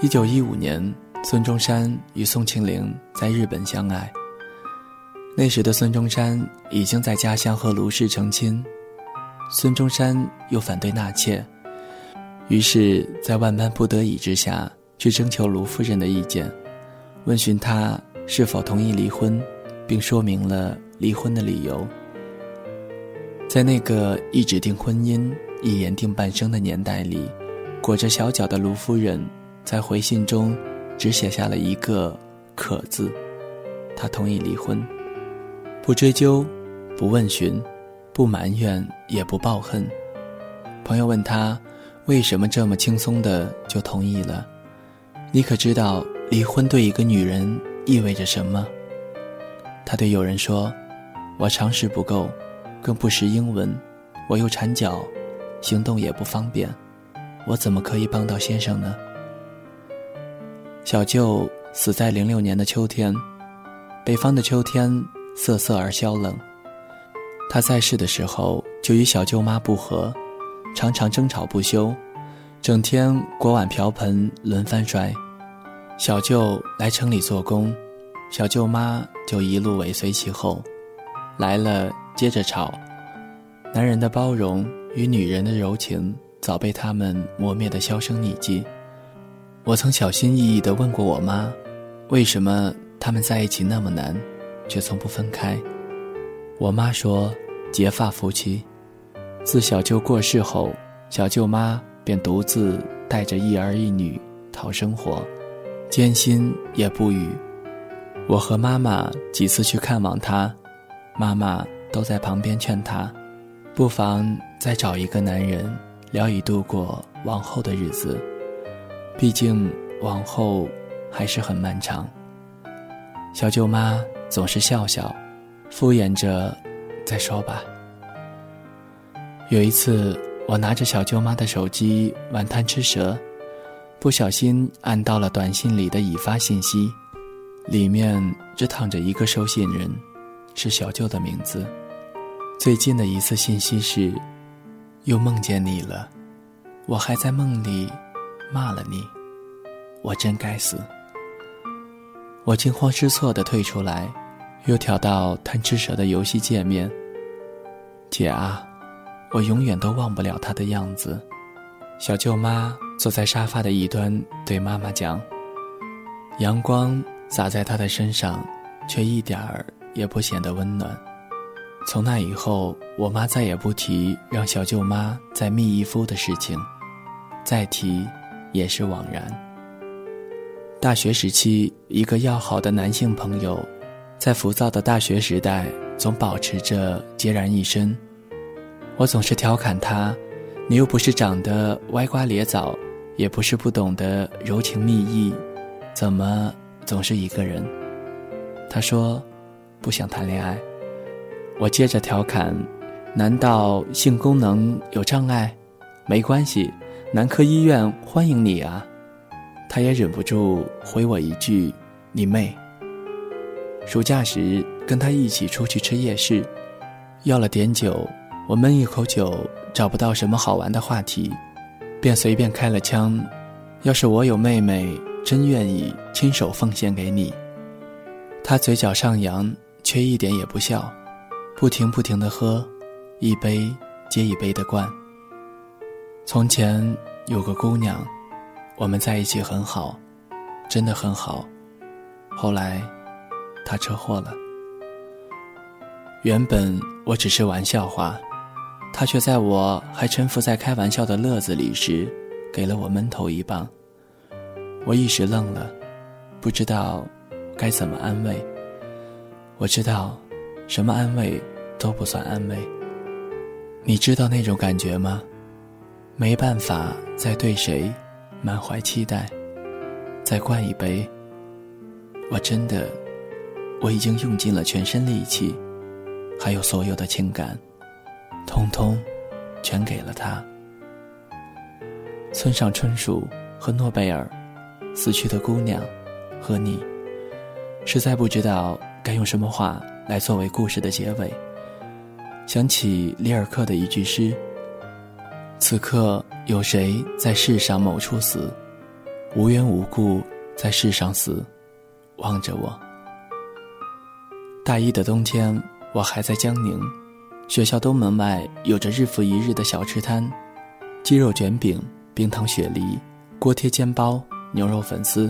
一九一五年，孙中山与宋庆龄在日本相爱。那时的孙中山已经在家乡和卢氏成亲，孙中山又反对纳妾，于是，在万般不得已之下，去征求卢夫人的意见，问询她是否同意离婚，并说明了离婚的理由。在那个一指定婚姻、一言定半生的年代里，裹着小脚的卢夫人在回信中只写下了一个“可”字，他同意离婚。不追究，不问询，不埋怨，也不抱恨。朋友问他，为什么这么轻松的就同意了？你可知道离婚对一个女人意味着什么？他对友人说：“我常识不够，更不识英文，我又缠脚，行动也不方便，我怎么可以帮到先生呢？”小舅死在零六年的秋天，北方的秋天。瑟瑟而萧冷。他在世的时候就与小舅妈不和，常常争吵不休，整天锅碗瓢盆轮番摔。小舅来城里做工，小舅妈就一路尾随其后，来了接着吵。男人的包容与女人的柔情早被他们磨灭得销声匿迹。我曾小心翼翼地问过我妈，为什么他们在一起那么难？却从不分开。我妈说：“结发夫妻。”自小舅过世后，小舅妈便独自带着一儿一女讨生活，艰辛也不语。我和妈妈几次去看望她，妈妈都在旁边劝她，不妨再找一个男人，聊以度过往后的日子。毕竟往后还是很漫长。小舅妈。总是笑笑，敷衍着，再说吧。有一次，我拿着小舅妈的手机玩贪吃蛇，不小心按到了短信里的已发信息，里面只躺着一个收信人，是小舅的名字。最近的一次信息是：又梦见你了，我还在梦里骂了你，我真该死。我惊慌失措地退出来，又调到贪吃蛇的游戏界面。姐啊，我永远都忘不了他的样子。小舅妈坐在沙发的一端，对妈妈讲：“阳光洒在他的身上，却一点儿也不显得温暖。”从那以后，我妈再也不提让小舅妈再觅一夫的事情，再提也是枉然。大学时期，一个要好的男性朋友，在浮躁的大学时代，总保持着孑然一身。我总是调侃他：“你又不是长得歪瓜裂枣，也不是不懂得柔情蜜意，怎么总是一个人？”他说：“不想谈恋爱。”我接着调侃：“难道性功能有障碍？没关系，男科医院欢迎你啊。”他也忍不住回我一句：“你妹。”暑假时跟他一起出去吃夜市，要了点酒，我闷一口酒，找不到什么好玩的话题，便随便开了枪：“要是我有妹妹，真愿意亲手奉献给你。”他嘴角上扬，却一点也不笑，不停不停的喝，一杯接一杯的灌。从前有个姑娘。我们在一起很好，真的很好。后来，她车祸了。原本我只是玩笑话，她却在我还沉浮在开玩笑的乐子里时，给了我闷头一棒。我一时愣了，不知道该怎么安慰。我知道，什么安慰都不算安慰。你知道那种感觉吗？没办法再对谁。满怀期待，再灌一杯。我真的，我已经用尽了全身力气，还有所有的情感，通通全给了他。村上春树和诺贝尔，死去的姑娘和你，实在不知道该用什么话来作为故事的结尾。想起里尔克的一句诗。此刻有谁在世上某处死？无缘无故在世上死，望着我。大一的冬天，我还在江宁，学校东门外有着日复一日的小吃摊，鸡肉卷饼、冰糖雪梨、锅贴煎包、牛肉粉丝。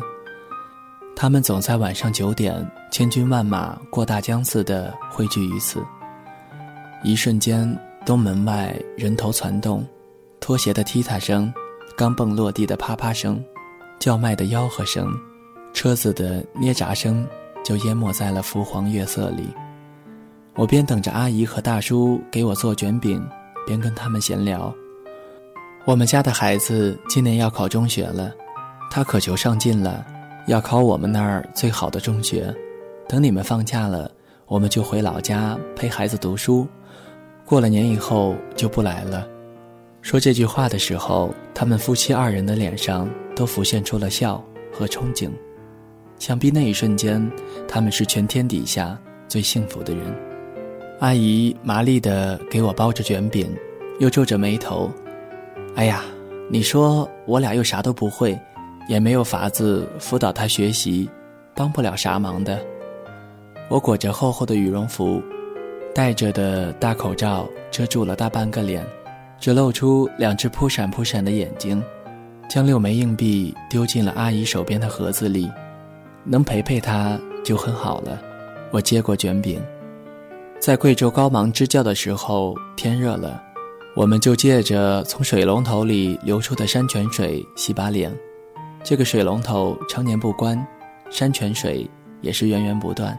他们总在晚上九点，千军万马过大江似的汇聚于此。一瞬间，东门外人头攒动，拖鞋的踢踏声，钢蹦落地的啪啪声，叫卖的吆喝声，车子的捏闸声。就淹没在了浮黄月色里。我边等着阿姨和大叔给我做卷饼，边跟他们闲聊。我们家的孩子今年要考中学了，他渴求上进了，要考我们那儿最好的中学。等你们放假了，我们就回老家陪孩子读书。过了年以后就不来了。说这句话的时候，他们夫妻二人的脸上都浮现出了笑和憧憬。想必那一瞬间，他们是全天底下最幸福的人。阿姨麻利地给我包着卷饼，又皱着眉头：“哎呀，你说我俩又啥都不会，也没有法子辅导他学习，帮不了啥忙的。”我裹着厚厚的羽绒服，戴着的大口罩遮住了大半个脸，只露出两只扑闪扑闪的眼睛，将六枚硬币丢进了阿姨手边的盒子里。能陪陪她就很好了。我接过卷饼，在贵州高芒支教的时候，天热了，我们就借着从水龙头里流出的山泉水洗把脸。这个水龙头常年不关，山泉水也是源源不断。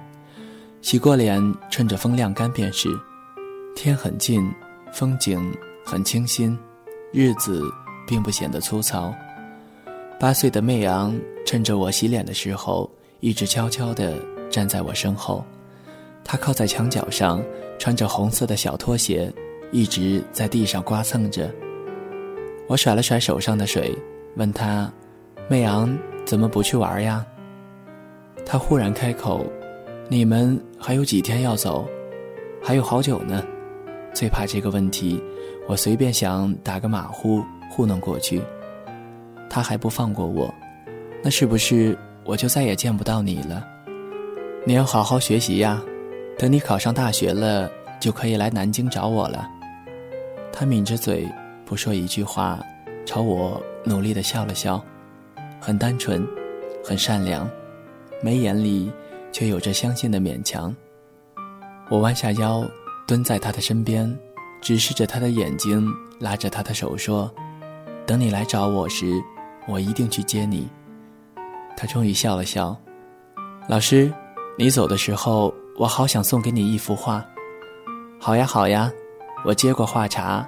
洗过脸，趁着风晾干便是。天很近，风景很清新，日子并不显得粗糙。八岁的媚昂趁着我洗脸的时候。一直悄悄地站在我身后，他靠在墙角上，穿着红色的小拖鞋，一直在地上刮蹭着。我甩了甩手上的水，问他：“媚昂，怎么不去玩呀？”他忽然开口：“你们还有几天要走？还有好久呢。”最怕这个问题，我随便想打个马虎糊弄过去。他还不放过我，那是不是？我就再也见不到你了，你要好好学习呀，等你考上大学了，就可以来南京找我了。他抿着嘴，不说一句话，朝我努力的笑了笑，很单纯，很善良，眉眼里却有着相信的勉强。我弯下腰，蹲在他的身边，直视着他的眼睛，拉着他的手说：“等你来找我时，我一定去接你。”他终于笑了笑，老师，你走的时候，我好想送给你一幅画。好呀，好呀，我接过画茬，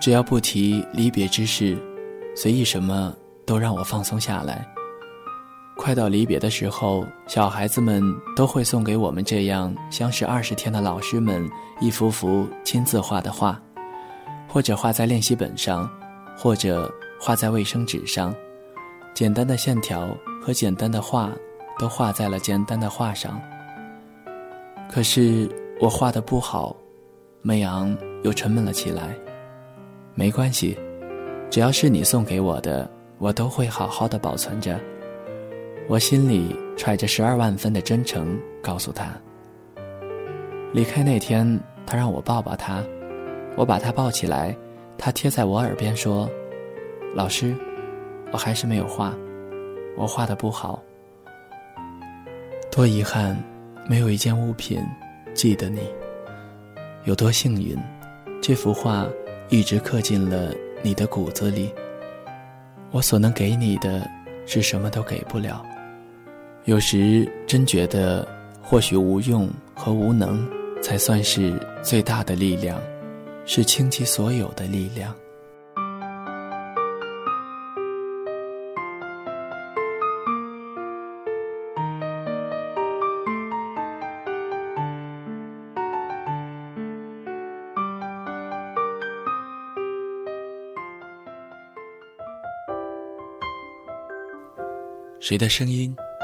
只要不提离别之事，随意什么都让我放松下来。快到离别的时候，小孩子们都会送给我们这样相识二十天的老师们一幅幅亲自画的画，或者画在练习本上，或者画在卫生纸上，简单的线条。和简单的画，都画在了简单的画上。可是我画的不好，美昂又沉闷了起来。没关系，只要是你送给我的，我都会好好的保存着。我心里揣着十二万分的真诚，告诉他。离开那天，他让我抱抱他，我把他抱起来，他贴在我耳边说：“老师，我还是没有画。”我画的不好，多遗憾，没有一件物品记得你。有多幸运，这幅画一直刻进了你的骨子里。我所能给你的，是什么都给不了。有时真觉得，或许无用和无能，才算是最大的力量，是倾其所有的力量。谁的声音